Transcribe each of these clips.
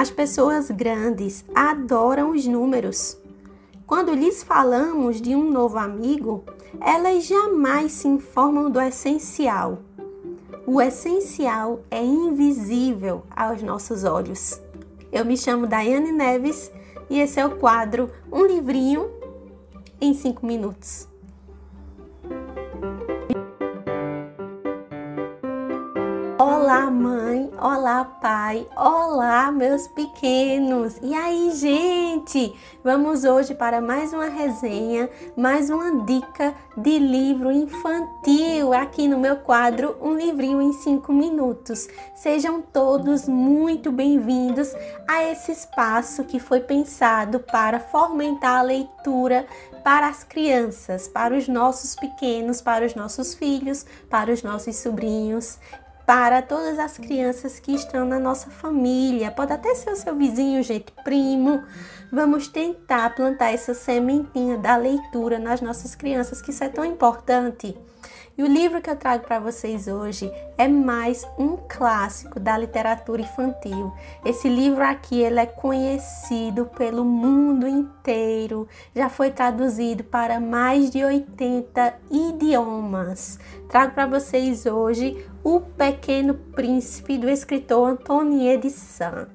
As pessoas grandes adoram os números. Quando lhes falamos de um novo amigo, elas jamais se informam do essencial. O essencial é invisível aos nossos olhos. Eu me chamo Daiane Neves e esse é o quadro Um Livrinho em 5 Minutos. Olá, mãe! Olá, pai! Olá, meus pequenos! E aí, gente? Vamos hoje para mais uma resenha, mais uma dica de livro infantil aqui no meu quadro Um Livrinho em 5 Minutos. Sejam todos muito bem-vindos a esse espaço que foi pensado para fomentar a leitura para as crianças, para os nossos pequenos, para os nossos filhos, para os nossos sobrinhos para todas as crianças que estão na nossa família. Pode até ser o seu vizinho, gente, primo. Vamos tentar plantar essa sementinha da leitura nas nossas crianças, que isso é tão importante. E o livro que eu trago para vocês hoje é mais um clássico da literatura infantil. Esse livro aqui ele é conhecido pelo mundo inteiro, já foi traduzido para mais de 80 idiomas. Trago para vocês hoje O Pequeno Príncipe do escritor Antonie de.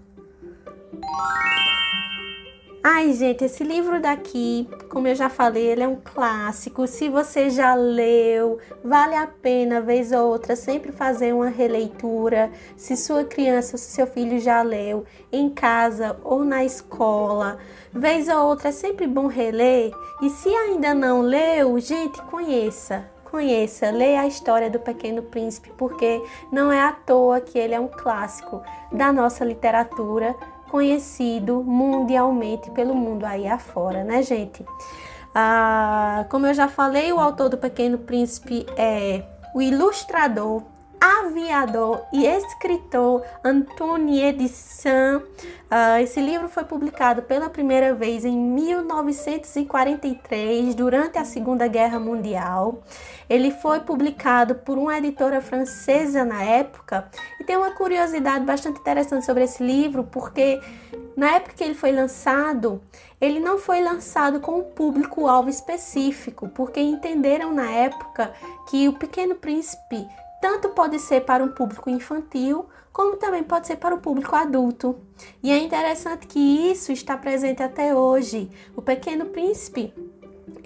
Ai, gente, esse livro daqui, como eu já falei, ele é um clássico. Se você já leu, vale a pena, vez ou outra, sempre fazer uma releitura. Se sua criança ou seu filho já leu, em casa ou na escola, vez ou outra, é sempre bom reler. E se ainda não leu, gente, conheça conheça, leia a história do Pequeno Príncipe, porque não é à toa que ele é um clássico da nossa literatura conhecido mundialmente pelo mundo aí afora, né, gente? Ah, como eu já falei, o autor do Pequeno Príncipe é o ilustrador aviador e escritor Antonie de Saint. Uh, esse livro foi publicado pela primeira vez em 1943, durante a Segunda Guerra Mundial. Ele foi publicado por uma editora francesa na época e tem uma curiosidade bastante interessante sobre esse livro, porque na época que ele foi lançado, ele não foi lançado com um público-alvo específico, porque entenderam na época que o Pequeno Príncipe tanto pode ser para um público infantil, como também pode ser para o público adulto. E é interessante que isso está presente até hoje. O Pequeno Príncipe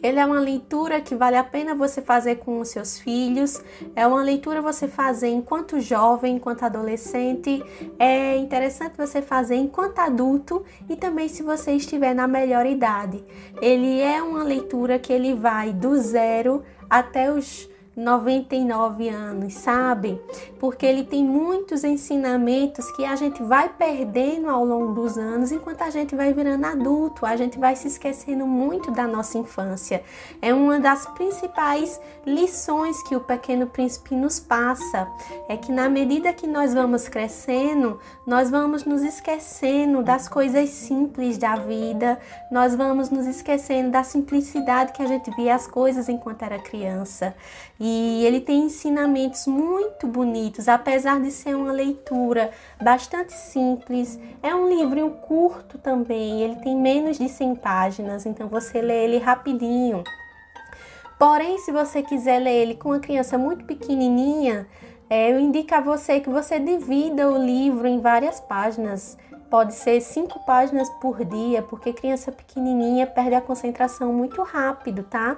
ele é uma leitura que vale a pena você fazer com os seus filhos. É uma leitura você fazer enquanto jovem, enquanto adolescente. É interessante você fazer enquanto adulto e também se você estiver na melhor idade. Ele é uma leitura que ele vai do zero até os 99 anos, sabe? Porque ele tem muitos ensinamentos que a gente vai perdendo ao longo dos anos enquanto a gente vai virando adulto, a gente vai se esquecendo muito da nossa infância. É uma das principais lições que o Pequeno Príncipe nos passa, é que na medida que nós vamos crescendo, nós vamos nos esquecendo das coisas simples da vida, nós vamos nos esquecendo da simplicidade que a gente via as coisas enquanto era criança. E e ele tem ensinamentos muito bonitos, apesar de ser uma leitura bastante simples. É um livro curto também, ele tem menos de 100 páginas, então você lê ele rapidinho. Porém, se você quiser ler ele com uma criança muito pequenininha, é, eu indico a você que você divida o livro em várias páginas pode ser cinco páginas por dia, porque criança pequenininha perde a concentração muito rápido, tá?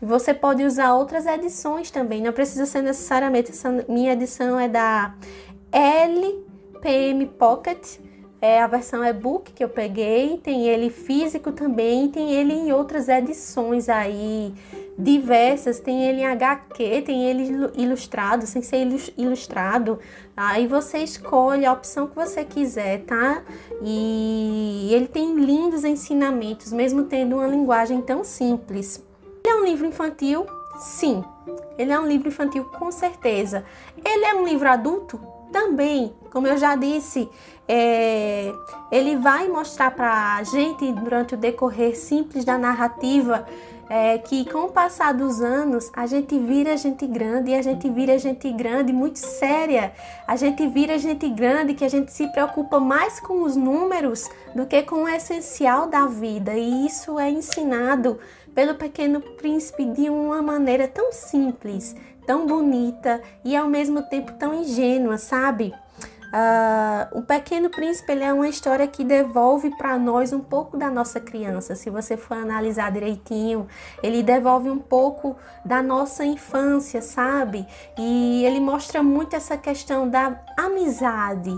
Você pode usar outras edições também, não precisa ser necessariamente essa minha edição é da LPM Pocket, é a versão e-book que eu peguei, tem ele físico também, tem ele em outras edições aí diversas, tem ele em HQ, tem ele ilustrado, sem ser ilustrado. Aí você escolhe a opção que você quiser, tá? E ele tem lindos ensinamentos, mesmo tendo uma linguagem tão simples. Ele é um livro infantil? Sim. Ele é um livro infantil com certeza. Ele é um livro adulto? Também, como eu já disse, é, ele vai mostrar para a gente, durante o decorrer simples da narrativa, é que com o passar dos anos a gente vira gente grande e a gente vira gente grande muito séria. A gente vira gente grande que a gente se preocupa mais com os números do que com o essencial da vida. E isso é ensinado pelo pequeno príncipe de uma maneira tão simples, tão bonita e ao mesmo tempo tão ingênua, sabe? Uh, o Pequeno Príncipe é uma história que devolve para nós um pouco da nossa criança. Se você for analisar direitinho, ele devolve um pouco da nossa infância, sabe? E ele mostra muito essa questão da amizade.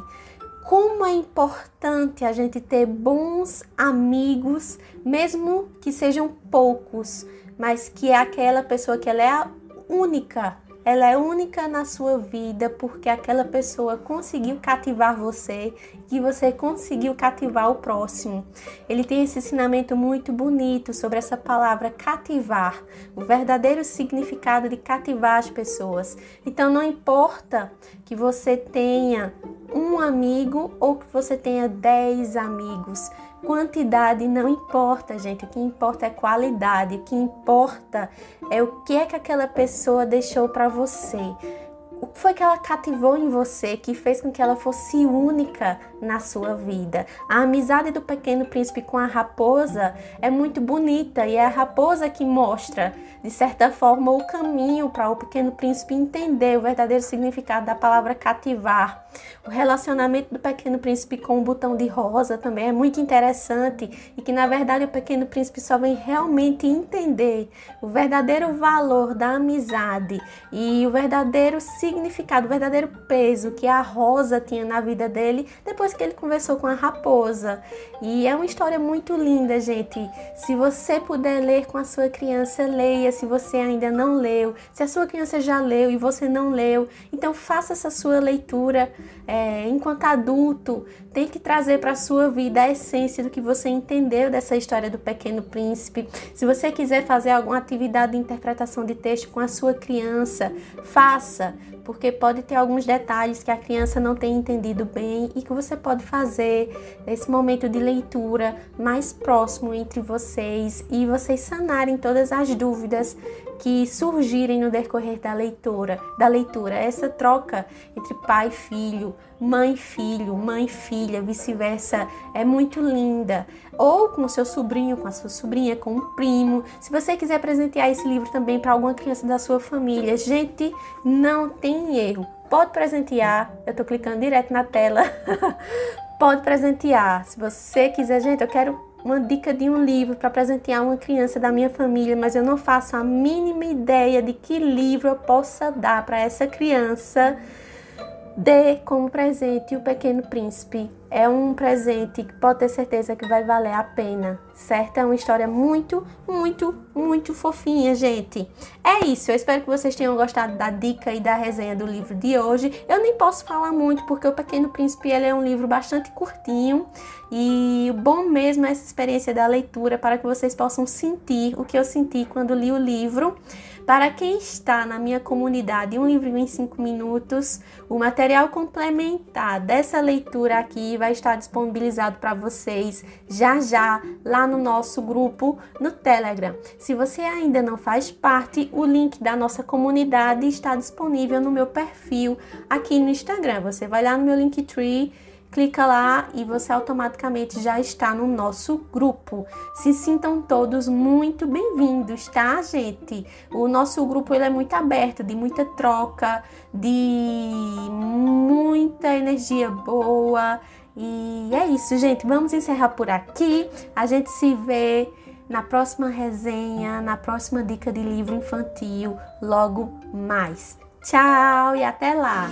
Como é importante a gente ter bons amigos, mesmo que sejam poucos, mas que é aquela pessoa que ela é a única ela é única na sua vida porque aquela pessoa conseguiu cativar você e você conseguiu cativar o próximo. Ele tem esse ensinamento muito bonito sobre essa palavra cativar, o verdadeiro significado de cativar as pessoas. Então não importa que você tenha um amigo ou que você tenha dez amigos, Quantidade não importa, gente. O que importa é qualidade. O que importa é o que é que aquela pessoa deixou para você. O que foi que ela cativou em você que fez com que ela fosse única na sua vida? A amizade do pequeno príncipe com a raposa é muito bonita e é a raposa que mostra, de certa forma, o caminho para o pequeno príncipe entender o verdadeiro significado da palavra cativar. O relacionamento do Pequeno Príncipe com o botão de rosa também é muito interessante e que na verdade o Pequeno Príncipe só vem realmente entender o verdadeiro valor da amizade e o verdadeiro significado, o verdadeiro peso que a rosa tinha na vida dele depois que ele conversou com a raposa. E é uma história muito linda, gente. Se você puder ler com a sua criança, leia. Se você ainda não leu, se a sua criança já leu e você não leu, então faça essa sua leitura é, enquanto adulto, tem que trazer para a sua vida a essência do que você entendeu dessa história do Pequeno Príncipe. Se você quiser fazer alguma atividade de interpretação de texto com a sua criança, faça, porque pode ter alguns detalhes que a criança não tem entendido bem e que você pode fazer nesse momento de leitura mais próximo entre vocês e vocês sanarem todas as dúvidas que surgirem no decorrer da leitura, da leitura, essa troca entre pai e filho, mãe e filho, mãe e filha, vice-versa, é muito linda. Ou com o seu sobrinho, com a sua sobrinha, com um primo. Se você quiser presentear esse livro também para alguma criança da sua família, gente, não tem erro. Pode presentear, eu estou clicando direto na tela. Pode presentear. Se você quiser, gente, eu quero uma dica de um livro para presentear uma criança da minha família, mas eu não faço a mínima ideia de que livro eu possa dar para essa criança Dê como presente o Pequeno Príncipe. É um presente que pode ter certeza que vai valer a pena, certo? É uma história muito, muito, muito fofinha, gente. É isso, eu espero que vocês tenham gostado da dica e da resenha do livro de hoje. Eu nem posso falar muito porque o Pequeno Príncipe ele é um livro bastante curtinho e o bom mesmo é essa experiência da leitura para que vocês possam sentir o que eu senti quando li o livro. Para quem está na minha comunidade Um Livrinho em 5 Minutos, o material complementar dessa leitura aqui vai estar disponibilizado para vocês já já lá no nosso grupo no Telegram. Se você ainda não faz parte, o link da nossa comunidade está disponível no meu perfil aqui no Instagram. Você vai lá no meu Linktree clica lá e você automaticamente já está no nosso grupo. Se sintam todos muito bem-vindos, tá, gente? O nosso grupo ele é muito aberto, de muita troca, de muita energia boa. E é isso, gente. Vamos encerrar por aqui. A gente se vê na próxima resenha, na próxima dica de livro infantil, logo mais. Tchau e até lá!